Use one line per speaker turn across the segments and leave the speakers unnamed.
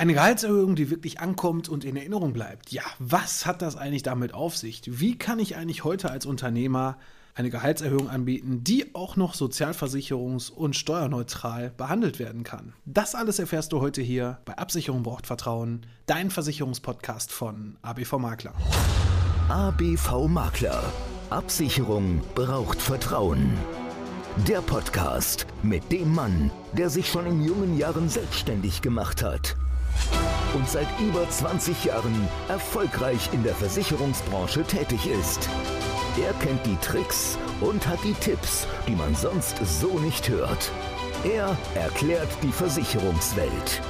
Eine Gehaltserhöhung, die wirklich ankommt und in Erinnerung bleibt. Ja, was hat das eigentlich damit auf sich? Wie kann ich eigentlich heute als Unternehmer eine Gehaltserhöhung anbieten, die auch noch sozialversicherungs- und steuerneutral behandelt werden kann? Das alles erfährst du heute hier bei Absicherung braucht Vertrauen, dein Versicherungspodcast von ABV Makler.
ABV Makler. Absicherung braucht Vertrauen. Der Podcast mit dem Mann, der sich schon in jungen Jahren selbstständig gemacht hat und seit über 20 Jahren erfolgreich in der Versicherungsbranche tätig ist. Er kennt die Tricks und hat die Tipps, die man sonst so nicht hört. Er erklärt die Versicherungswelt.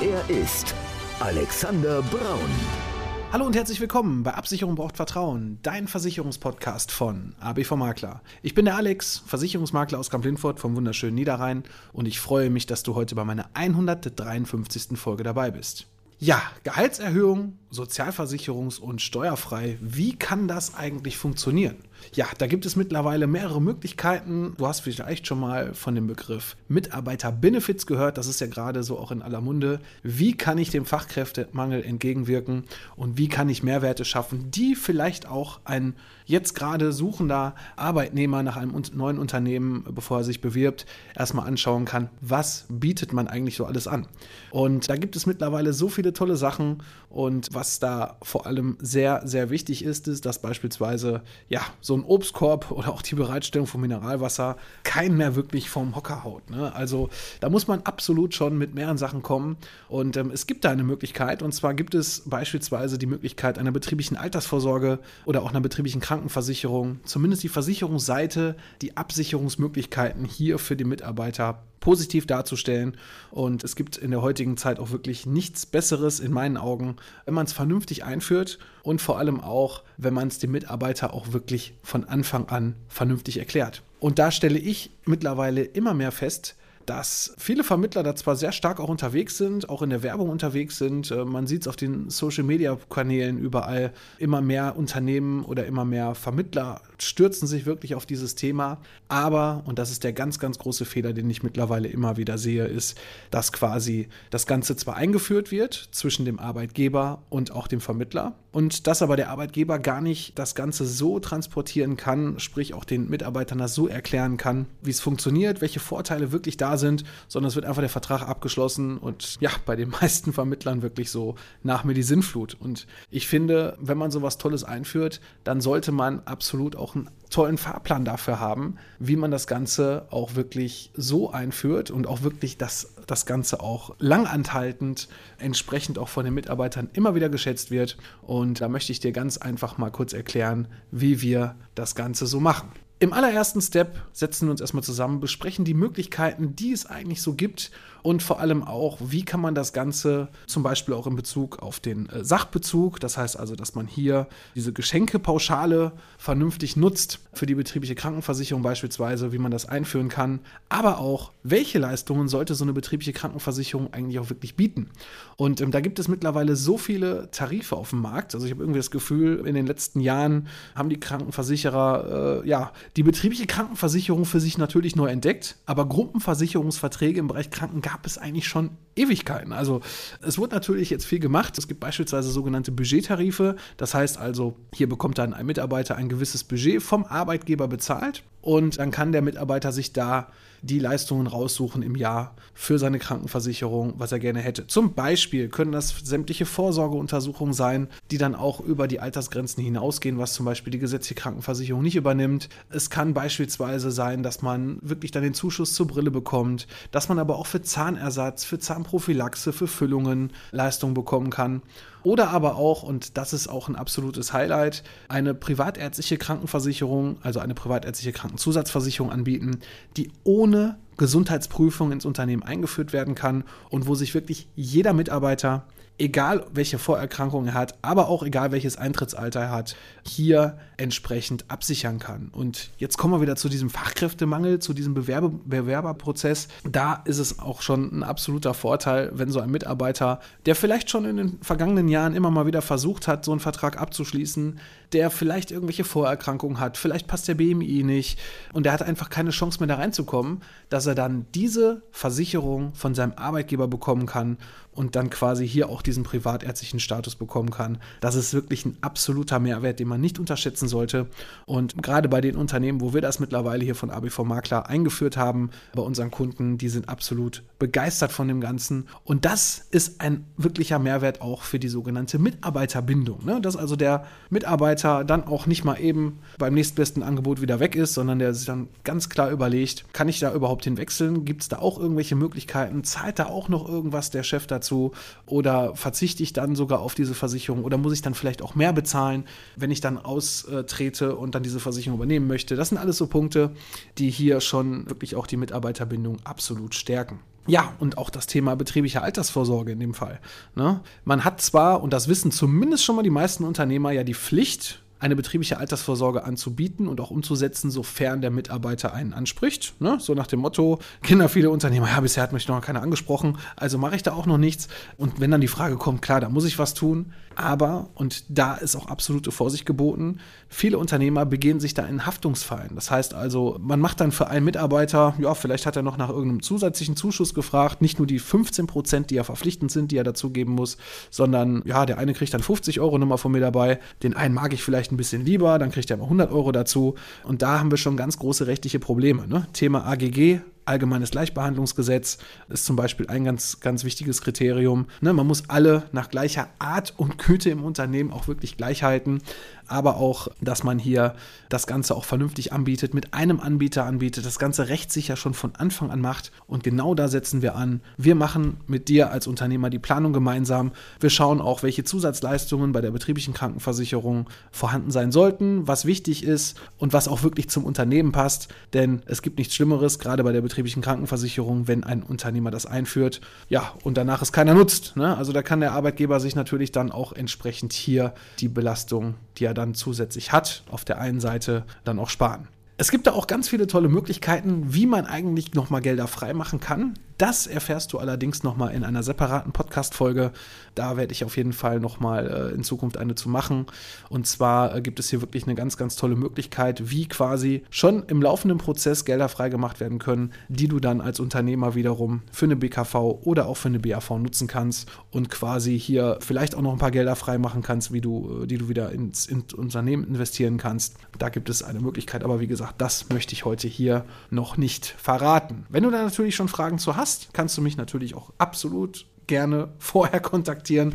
Er ist Alexander Braun.
Hallo und herzlich willkommen bei Absicherung braucht Vertrauen, dein Versicherungspodcast von ABV Makler. Ich bin der Alex, Versicherungsmakler aus Kamp-Lindfort vom wunderschönen Niederrhein und ich freue mich, dass du heute bei meiner 153. Folge dabei bist. Ja, Gehaltserhöhung, Sozialversicherungs- und steuerfrei. Wie kann das eigentlich funktionieren? Ja, da gibt es mittlerweile mehrere Möglichkeiten. Du hast vielleicht schon mal von dem Begriff Mitarbeiter-Benefits gehört. Das ist ja gerade so auch in aller Munde. Wie kann ich dem Fachkräftemangel entgegenwirken und wie kann ich Mehrwerte schaffen, die vielleicht auch ein jetzt gerade suchender Arbeitnehmer nach einem neuen Unternehmen, bevor er sich bewirbt, erstmal anschauen kann, was bietet man eigentlich so alles an. Und da gibt es mittlerweile so viele tolle Sachen und was da vor allem sehr, sehr wichtig ist, ist, dass beispielsweise ja so ein Obstkorb oder auch die Bereitstellung von Mineralwasser keinen mehr wirklich vom Hocker haut. Ne? Also da muss man absolut schon mit mehreren Sachen kommen und ähm, es gibt da eine Möglichkeit und zwar gibt es beispielsweise die Möglichkeit einer betrieblichen Altersvorsorge oder auch einer betrieblichen Krankenversicherung, zumindest die Versicherungsseite, die Absicherungsmöglichkeiten hier für die Mitarbeiter positiv darzustellen. Und es gibt in der heutigen Zeit auch wirklich nichts Besseres in meinen Augen, wenn man es vernünftig einführt und vor allem auch, wenn man es dem Mitarbeiter auch wirklich von Anfang an vernünftig erklärt. Und da stelle ich mittlerweile immer mehr fest, dass viele Vermittler da zwar sehr stark auch unterwegs sind, auch in der Werbung unterwegs sind. Äh, man sieht es auf den Social-Media-Kanälen überall. Immer mehr Unternehmen oder immer mehr Vermittler stürzen sich wirklich auf dieses Thema. Aber, und das ist der ganz, ganz große Fehler, den ich mittlerweile immer wieder sehe, ist, dass quasi das Ganze zwar eingeführt wird zwischen dem Arbeitgeber und auch dem Vermittler und dass aber der Arbeitgeber gar nicht das Ganze so transportieren kann, sprich auch den Mitarbeitern das so erklären kann, wie es funktioniert, welche Vorteile wirklich da sind, sondern es wird einfach der Vertrag abgeschlossen und ja, bei den meisten Vermittlern wirklich so nach mir die Sinnflut. Und ich finde, wenn man sowas Tolles einführt, dann sollte man absolut auch einen tollen Fahrplan dafür haben, wie man das Ganze auch wirklich so einführt und auch wirklich das, das Ganze auch langanhaltend entsprechend auch von den Mitarbeitern immer wieder geschätzt wird. Und da möchte ich dir ganz einfach mal kurz erklären, wie wir das Ganze so machen. Im allerersten Step setzen wir uns erstmal zusammen, besprechen die Möglichkeiten, die es eigentlich so gibt und vor allem auch, wie kann man das Ganze zum Beispiel auch in Bezug auf den äh, Sachbezug, das heißt also, dass man hier diese Geschenkepauschale vernünftig nutzt für die betriebliche Krankenversicherung beispielsweise, wie man das einführen kann, aber auch, welche Leistungen sollte so eine betriebliche Krankenversicherung eigentlich auch wirklich bieten. Und ähm, da gibt es mittlerweile so viele Tarife auf dem Markt, also ich habe irgendwie das Gefühl, in den letzten Jahren haben die Krankenversicherer äh, ja die betriebliche Krankenversicherung für sich natürlich neu entdeckt, aber Gruppenversicherungsverträge im Bereich Kranken gab es eigentlich schon Ewigkeiten. Also es wird natürlich jetzt viel gemacht. Es gibt beispielsweise sogenannte Budgettarife. Das heißt also, hier bekommt dann ein Mitarbeiter ein gewisses Budget vom Arbeitgeber bezahlt und dann kann der Mitarbeiter sich da die Leistungen raussuchen im Jahr für seine Krankenversicherung, was er gerne hätte. Zum Beispiel können das sämtliche Vorsorgeuntersuchungen sein, die dann auch über die Altersgrenzen hinausgehen, was zum Beispiel die gesetzliche Krankenversicherung nicht übernimmt. Es kann beispielsweise sein, dass man wirklich dann den Zuschuss zur Brille bekommt, dass man aber auch für Zahnersatz, für Zahnprophylaxe, für Füllungen Leistungen bekommen kann. Oder aber auch, und das ist auch ein absolutes Highlight, eine privatärztliche Krankenversicherung, also eine privatärztliche Krankenzusatzversicherung anbieten, die ohne Gesundheitsprüfung ins Unternehmen eingeführt werden kann und wo sich wirklich jeder Mitarbeiter egal welche Vorerkrankung er hat, aber auch egal welches Eintrittsalter er hat, hier entsprechend absichern kann. Und jetzt kommen wir wieder zu diesem Fachkräftemangel, zu diesem Bewerbe Bewerberprozess. Da ist es auch schon ein absoluter Vorteil, wenn so ein Mitarbeiter, der vielleicht schon in den vergangenen Jahren immer mal wieder versucht hat, so einen Vertrag abzuschließen, der vielleicht irgendwelche Vorerkrankungen hat, vielleicht passt der BMI nicht und der hat einfach keine Chance mehr da reinzukommen, dass er dann diese Versicherung von seinem Arbeitgeber bekommen kann und dann quasi hier auch diesen privatärztlichen Status bekommen kann. Das ist wirklich ein absoluter Mehrwert, den man nicht unterschätzen sollte. Und gerade bei den Unternehmen, wo wir das mittlerweile hier von ABV Makler eingeführt haben, bei unseren Kunden, die sind absolut begeistert von dem Ganzen. Und das ist ein wirklicher Mehrwert auch für die sogenannte Mitarbeiterbindung. Ne? Dass also der Mitarbeiter dann auch nicht mal eben beim nächstbesten Angebot wieder weg ist, sondern der sich dann ganz klar überlegt, kann ich da überhaupt hinwechseln? Gibt es da auch irgendwelche Möglichkeiten? Zahlt da auch noch irgendwas der Chef dazu? Dazu? Oder verzichte ich dann sogar auf diese Versicherung? Oder muss ich dann vielleicht auch mehr bezahlen, wenn ich dann austrete und dann diese Versicherung übernehmen möchte? Das sind alles so Punkte, die hier schon wirklich auch die Mitarbeiterbindung absolut stärken. Ja, und auch das Thema betriebliche Altersvorsorge in dem Fall. Ne? Man hat zwar, und das wissen zumindest schon mal die meisten Unternehmer, ja die Pflicht, eine betriebliche Altersvorsorge anzubieten und auch umzusetzen, sofern der Mitarbeiter einen anspricht. Ne? So nach dem Motto, Kinder, viele Unternehmer, ja, bisher hat mich noch keiner angesprochen, also mache ich da auch noch nichts. Und wenn dann die Frage kommt, klar, da muss ich was tun, aber, und da ist auch absolute Vorsicht geboten, viele Unternehmer begehen sich da in Haftungsfallen. Das heißt also, man macht dann für einen Mitarbeiter, ja, vielleicht hat er noch nach irgendeinem zusätzlichen Zuschuss gefragt, nicht nur die 15 Prozent, die ja verpflichtend sind, die er dazugeben muss, sondern ja, der eine kriegt dann 50 Euro Nummer von mir dabei, den einen mag ich vielleicht ein bisschen lieber, dann kriegt er mal 100 Euro dazu. Und da haben wir schon ganz große rechtliche Probleme. Ne? Thema AGG, Allgemeines Gleichbehandlungsgesetz ist zum Beispiel ein ganz, ganz wichtiges Kriterium. Ne, man muss alle nach gleicher Art und Güte im Unternehmen auch wirklich gleich halten aber auch, dass man hier das Ganze auch vernünftig anbietet, mit einem Anbieter anbietet, das Ganze rechtssicher schon von Anfang an macht. Und genau da setzen wir an. Wir machen mit dir als Unternehmer die Planung gemeinsam. Wir schauen auch, welche Zusatzleistungen bei der betrieblichen Krankenversicherung vorhanden sein sollten, was wichtig ist und was auch wirklich zum Unternehmen passt. Denn es gibt nichts Schlimmeres, gerade bei der betrieblichen Krankenversicherung, wenn ein Unternehmer das einführt. Ja, und danach es keiner nutzt. Ne? Also da kann der Arbeitgeber sich natürlich dann auch entsprechend hier die Belastung, die er dann zusätzlich hat, auf der einen Seite dann auch sparen. Es gibt da auch ganz viele tolle Möglichkeiten, wie man eigentlich nochmal Gelder freimachen kann. Das erfährst du allerdings nochmal in einer separaten Podcast-Folge. Da werde ich auf jeden Fall nochmal äh, in Zukunft eine zu machen. Und zwar äh, gibt es hier wirklich eine ganz, ganz tolle Möglichkeit, wie quasi schon im laufenden Prozess Gelder freigemacht werden können, die du dann als Unternehmer wiederum für eine BKV oder auch für eine BAV nutzen kannst und quasi hier vielleicht auch noch ein paar Gelder freimachen kannst, wie du, äh, die du wieder ins, ins Unternehmen investieren kannst. Da gibt es eine Möglichkeit, aber wie gesagt, das möchte ich heute hier noch nicht verraten. Wenn du da natürlich schon Fragen zu hast, hast, kannst du mich natürlich auch absolut gerne vorher kontaktieren.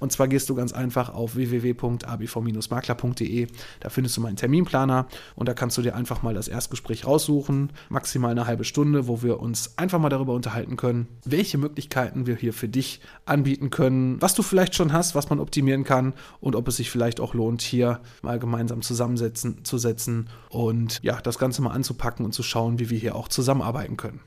Und zwar gehst du ganz einfach auf www.abv-makler.de. Da findest du meinen Terminplaner und da kannst du dir einfach mal das Erstgespräch raussuchen, maximal eine halbe Stunde, wo wir uns einfach mal darüber unterhalten können, welche Möglichkeiten wir hier für dich anbieten können, was du vielleicht schon hast, was man optimieren kann und ob es sich vielleicht auch lohnt, hier mal gemeinsam zusammensetzen zu setzen und ja, das Ganze mal anzupacken und zu schauen, wie wir hier auch zusammenarbeiten können.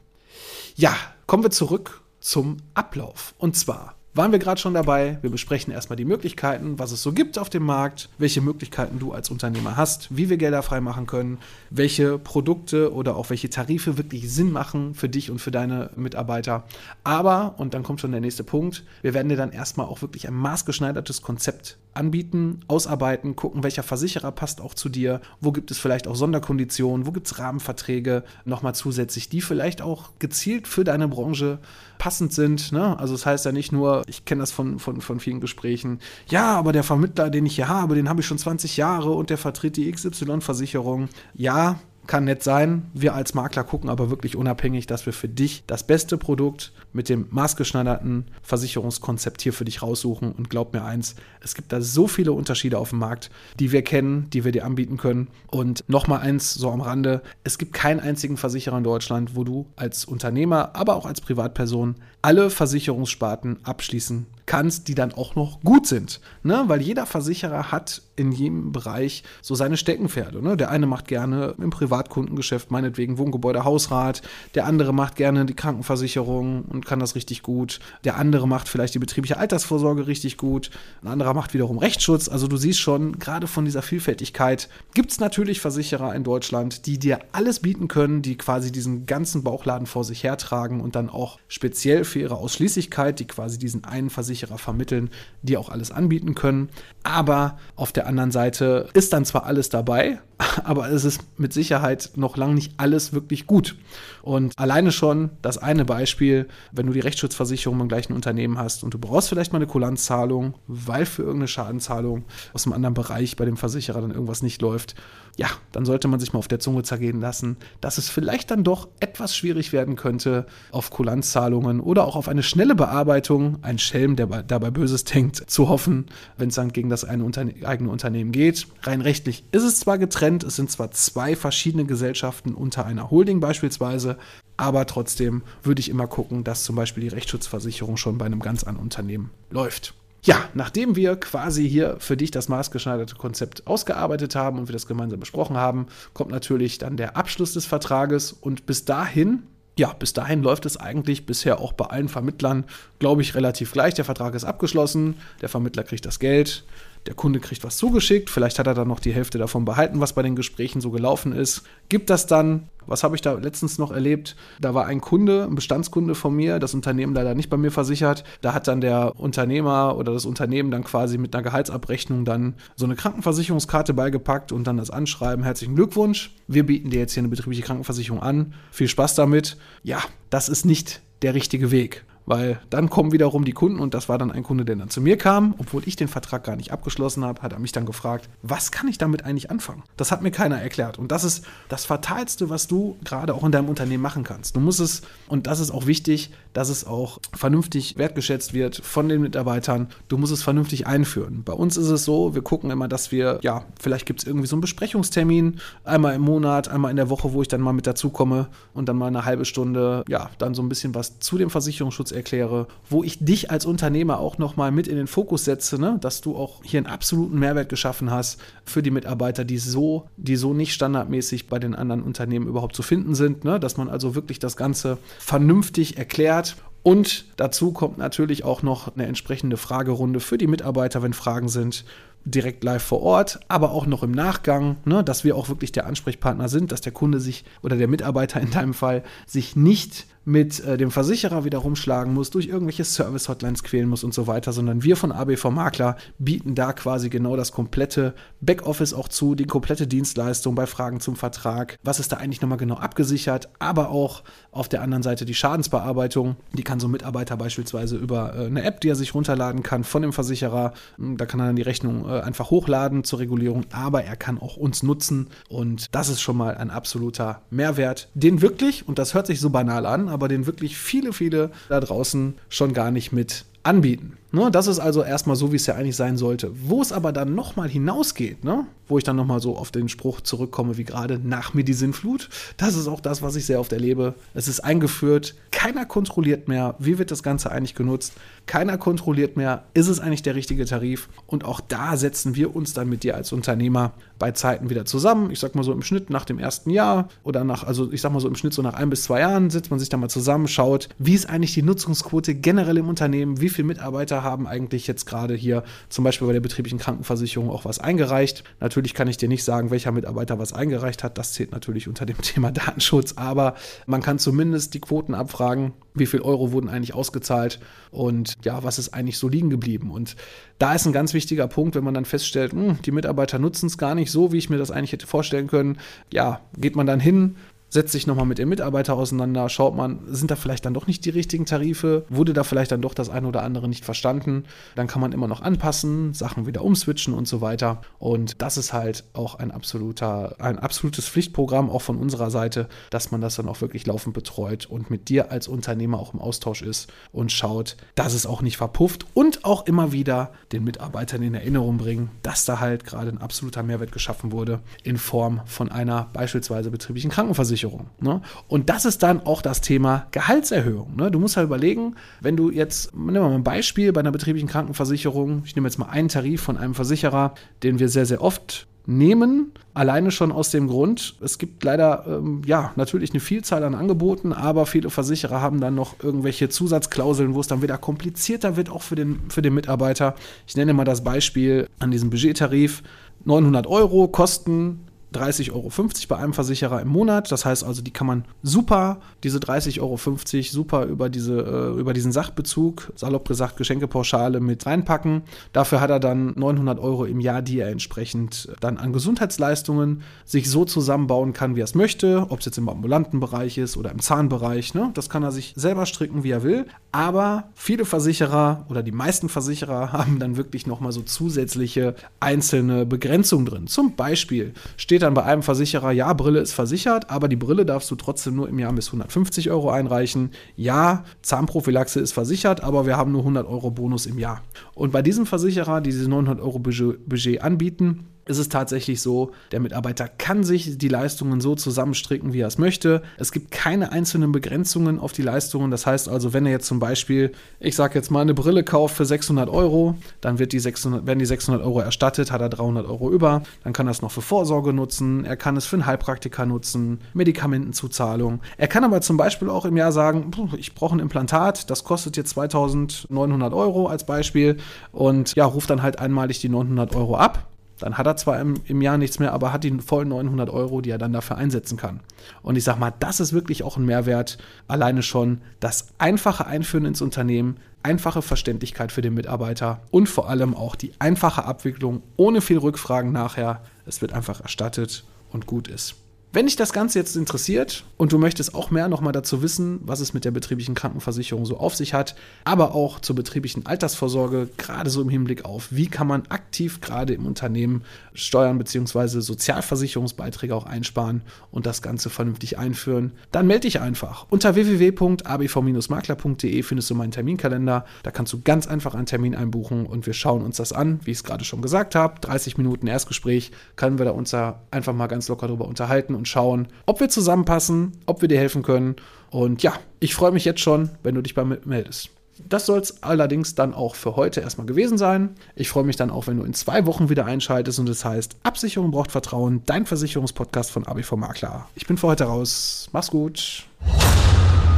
Ja, kommen wir zurück zum Ablauf. Und zwar waren wir gerade schon dabei. Wir besprechen erstmal die Möglichkeiten, was es so gibt auf dem Markt, welche Möglichkeiten du als Unternehmer hast, wie wir Gelder freimachen können, welche Produkte oder auch welche Tarife wirklich Sinn machen für dich und für deine Mitarbeiter. Aber, und dann kommt schon der nächste Punkt, wir werden dir dann erstmal auch wirklich ein maßgeschneidertes Konzept anbieten, ausarbeiten, gucken, welcher Versicherer passt auch zu dir, wo gibt es vielleicht auch Sonderkonditionen, wo gibt es Rahmenverträge nochmal zusätzlich, die vielleicht auch gezielt für deine Branche passend sind. Ne? Also das heißt ja nicht nur, ich kenne das von, von, von vielen Gesprächen, ja, aber der Vermittler, den ich hier habe, den habe ich schon 20 Jahre und der vertritt die XY-Versicherung. Ja, kann nett sein. Wir als Makler gucken aber wirklich unabhängig, dass wir für dich das beste Produkt mit dem maßgeschneiderten Versicherungskonzept hier für dich raussuchen. Und glaub mir eins, es gibt da so viele Unterschiede auf dem Markt, die wir kennen, die wir dir anbieten können. Und nochmal eins so am Rande, es gibt keinen einzigen Versicherer in Deutschland, wo du als Unternehmer, aber auch als Privatperson alle Versicherungssparten abschließen kannst, die dann auch noch gut sind. Ne? Weil jeder Versicherer hat in jedem Bereich so seine Steckenpferde. Ne? Der eine macht gerne im Privatkundengeschäft, meinetwegen Wohngebäude, Hausrat. Der andere macht gerne die Krankenversicherung und kann das richtig gut. Der andere macht vielleicht die betriebliche Altersvorsorge richtig gut. Ein anderer macht wiederum Rechtsschutz. Also du siehst schon, gerade von dieser Vielfältigkeit gibt es natürlich Versicherer in Deutschland, die dir alles bieten können, die quasi diesen ganzen Bauchladen vor sich hertragen und dann auch speziell für ihre Ausschließlichkeit, die quasi diesen einen Versicherer vermitteln, die auch alles anbieten können. Aber auf der anderen Seite ist dann zwar alles dabei, aber es ist mit Sicherheit noch lang nicht alles wirklich gut. Und alleine schon das eine Beispiel, wenn du die Rechtsschutzversicherung im gleichen Unternehmen hast und du brauchst vielleicht mal eine Kulanzzahlung, weil für irgendeine Schadenzahlung aus einem anderen Bereich bei dem Versicherer dann irgendwas nicht läuft, ja, dann sollte man sich mal auf der Zunge zergehen lassen, dass es vielleicht dann doch etwas schwierig werden könnte, auf Kulanzzahlungen oder auch auf eine schnelle Bearbeitung, ein Schelm, der dabei Böses denkt, zu hoffen, wenn es dann gegen das eine Unterne eigene Unternehmen geht. Rein rechtlich ist es zwar getrennt, es sind zwar zwei verschiedene Gesellschaften unter einer Holding beispielsweise, aber trotzdem würde ich immer gucken, dass zum Beispiel die Rechtsschutzversicherung schon bei einem ganz anderen Unternehmen läuft. Ja, nachdem wir quasi hier für dich das maßgeschneiderte Konzept ausgearbeitet haben und wir das gemeinsam besprochen haben, kommt natürlich dann der Abschluss des Vertrages und bis dahin ja, bis dahin läuft es eigentlich bisher auch bei allen Vermittlern, glaube ich, relativ gleich. Der Vertrag ist abgeschlossen, der Vermittler kriegt das Geld, der Kunde kriegt was zugeschickt, vielleicht hat er dann noch die Hälfte davon behalten, was bei den Gesprächen so gelaufen ist. Gibt das dann, was habe ich da letztens noch erlebt? Da war ein Kunde, ein Bestandskunde von mir, das Unternehmen leider nicht bei mir versichert. Da hat dann der Unternehmer oder das Unternehmen dann quasi mit einer Gehaltsabrechnung dann so eine Krankenversicherungskarte beigepackt und dann das Anschreiben, herzlichen Glückwunsch. Wir bieten dir jetzt hier eine betriebliche Krankenversicherung an. Viel Spaß damit. Ja, das ist nicht der richtige Weg. Weil dann kommen wiederum die Kunden und das war dann ein Kunde, der dann zu mir kam, obwohl ich den Vertrag gar nicht abgeschlossen habe, hat er mich dann gefragt, was kann ich damit eigentlich anfangen? Das hat mir keiner erklärt. Und das ist das Fatalste, was du gerade auch in deinem Unternehmen machen kannst. Du musst es, und das ist auch wichtig, dass es auch vernünftig wertgeschätzt wird von den Mitarbeitern. Du musst es vernünftig einführen. Bei uns ist es so, wir gucken immer, dass wir, ja, vielleicht gibt es irgendwie so einen Besprechungstermin, einmal im Monat, einmal in der Woche, wo ich dann mal mit dazukomme und dann mal eine halbe Stunde, ja, dann so ein bisschen was zu dem Versicherungsschutz erkläre, wo ich dich als Unternehmer auch nochmal mit in den Fokus setze, ne? dass du auch hier einen absoluten Mehrwert geschaffen hast für die Mitarbeiter, die so, die so nicht standardmäßig bei den anderen Unternehmen überhaupt zu finden sind, ne? dass man also wirklich das Ganze vernünftig erklärt und dazu kommt natürlich auch noch eine entsprechende Fragerunde für die Mitarbeiter, wenn Fragen sind, direkt live vor Ort, aber auch noch im Nachgang, ne, dass wir auch wirklich der Ansprechpartner sind, dass der Kunde sich oder der Mitarbeiter in deinem Fall sich nicht mit äh, dem Versicherer wieder rumschlagen muss, durch irgendwelche Service-Hotlines quälen muss und so weiter, sondern wir von ABV Makler bieten da quasi genau das komplette Backoffice auch zu, die komplette Dienstleistung bei Fragen zum Vertrag. Was ist da eigentlich nochmal genau abgesichert, aber auch auf der anderen Seite die Schadensbearbeitung. Die kann so ein Mitarbeiter beispielsweise über äh, eine App, die er sich runterladen kann von dem Versicherer, da kann er dann die Rechnung äh, einfach hochladen zur Regulierung, aber er kann auch uns nutzen und das ist schon mal ein absoluter Mehrwert, den wirklich, und das hört sich so banal an, aber den wirklich viele, viele da draußen schon gar nicht mit anbieten. Ne, das ist also erstmal so, wie es ja eigentlich sein sollte. Wo es aber dann nochmal hinausgeht, ne, wo ich dann nochmal so auf den Spruch zurückkomme, wie gerade nach mir die Sinnflut, das ist auch das, was ich sehr oft erlebe. Es ist eingeführt, keiner kontrolliert mehr, wie wird das Ganze eigentlich genutzt, keiner kontrolliert mehr, ist es eigentlich der richtige Tarif und auch da setzen wir uns dann mit dir als Unternehmer bei Zeiten wieder zusammen. Ich sag mal so im Schnitt nach dem ersten Jahr oder nach, also ich sag mal so im Schnitt so nach ein bis zwei Jahren setzt man sich da mal zusammen, schaut, wie ist eigentlich die Nutzungsquote generell im Unternehmen, wie viele Mitarbeiter haben eigentlich jetzt gerade hier zum Beispiel bei der betrieblichen Krankenversicherung auch was eingereicht. Natürlich kann ich dir nicht sagen, welcher Mitarbeiter was eingereicht hat, das zählt natürlich unter dem Thema Datenschutz, aber man kann zumindest die Quoten abfragen, wie viel Euro wurden eigentlich ausgezahlt und ja, was ist eigentlich so liegen geblieben. Und da ist ein ganz wichtiger Punkt, wenn man dann feststellt, mh, hm, die Mitarbeiter nutzen es gar nicht so, wie ich mir das eigentlich hätte vorstellen können. Ja, geht man dann hin, setzt sich nochmal mit dem Mitarbeiter auseinander, schaut man, sind da vielleicht dann doch nicht die richtigen Tarife, wurde da vielleicht dann doch das eine oder andere nicht verstanden, dann kann man immer noch anpassen, Sachen wieder umswitchen und so weiter. Und das ist halt auch ein absoluter, ein absolutes Pflichtprogramm auch von unserer Seite, dass man das dann auch wirklich laufend betreut und mit dir als Unternehmer auch im Austausch ist und schaut, dass es auch nicht verpufft und auch immer wieder den Mitarbeitern in Erinnerung bringen, dass da halt gerade ein absoluter Mehrwert geschaffen wurde in Form von einer beispielsweise betrieblichen Krankenversicherung. Versicherung. Ne? Und das ist dann auch das Thema Gehaltserhöhung. Ne? Du musst halt überlegen, wenn du jetzt, nehmen wir mal ein Beispiel bei einer betrieblichen Krankenversicherung, ich nehme jetzt mal einen Tarif von einem Versicherer, den wir sehr, sehr oft nehmen, alleine schon aus dem Grund, es gibt leider, ähm, ja, natürlich eine Vielzahl an Angeboten, aber viele Versicherer haben dann noch irgendwelche Zusatzklauseln, wo es dann wieder komplizierter wird, auch für den, für den Mitarbeiter. Ich nenne mal das Beispiel an diesem Budgettarif. 900 Euro kosten 30,50 Euro bei einem Versicherer im Monat. Das heißt also, die kann man super, diese 30,50 Euro super über, diese, äh, über diesen Sachbezug, salopp gesagt Geschenkepauschale mit reinpacken. Dafür hat er dann 900 Euro im Jahr, die er entsprechend dann an Gesundheitsleistungen sich so zusammenbauen kann, wie er es möchte. Ob es jetzt im ambulanten Bereich ist oder im Zahnbereich. Ne? Das kann er sich selber stricken, wie er will. Aber viele Versicherer oder die meisten Versicherer haben dann wirklich nochmal so zusätzliche einzelne Begrenzungen drin. Zum Beispiel steht dann bei einem Versicherer, ja, Brille ist versichert, aber die Brille darfst du trotzdem nur im Jahr bis 150 Euro einreichen. Ja, Zahnprophylaxe ist versichert, aber wir haben nur 100 Euro Bonus im Jahr. Und bei diesem Versicherer, die diese 900 Euro Budget anbieten, ist es tatsächlich so, der Mitarbeiter kann sich die Leistungen so zusammenstricken, wie er es möchte. Es gibt keine einzelnen Begrenzungen auf die Leistungen. Das heißt also, wenn er jetzt zum Beispiel, ich sage jetzt mal, eine Brille kauft für 600 Euro, dann wird die 600, werden die 600 Euro erstattet, hat er 300 Euro über. Dann kann er es noch für Vorsorge nutzen. Er kann es für einen Heilpraktiker nutzen, Medikamentenzuzahlung. Er kann aber zum Beispiel auch im Jahr sagen, ich brauche ein Implantat, das kostet jetzt 2900 Euro als Beispiel und ja, ruft dann halt einmalig die 900 Euro ab dann hat er zwar im, im, Jahr nichts mehr, aber hat die vollen 900 Euro, die er dann dafür einsetzen kann. Und ich sage mal, das ist wirklich auch ein Mehrwert. Alleine schon das einfache Einführen ins Unternehmen, einfache Verständlichkeit für den Mitarbeiter und vor allem auch die einfache Abwicklung ohne viel Rückfragen nachher. Es wird einfach erstattet und gut ist. Wenn dich das Ganze jetzt interessiert und du möchtest auch mehr nochmal dazu wissen, was es mit der betrieblichen Krankenversicherung so auf sich hat, aber auch zur betrieblichen Altersvorsorge, gerade so im Hinblick auf, wie kann man aktiv gerade im Unternehmen Steuern bzw. Sozialversicherungsbeiträge auch einsparen und das Ganze vernünftig einführen, dann melde dich einfach. Unter www.abv-makler.de findest du meinen Terminkalender. Da kannst du ganz einfach einen Termin einbuchen und wir schauen uns das an, wie ich es gerade schon gesagt habe. 30 Minuten Erstgespräch, können wir da uns einfach mal ganz locker drüber unterhalten schauen, ob wir zusammenpassen, ob wir dir helfen können. Und ja, ich freue mich jetzt schon, wenn du dich bei mir meldest. Das soll es allerdings dann auch für heute erstmal gewesen sein. Ich freue mich dann auch, wenn du in zwei Wochen wieder einschaltest und es das heißt, Absicherung braucht Vertrauen, dein Versicherungspodcast von ABV Makler. Ich bin für heute raus. Mach's gut.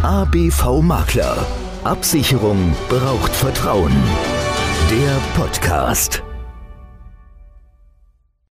ABV Makler. Absicherung braucht Vertrauen. Der Podcast.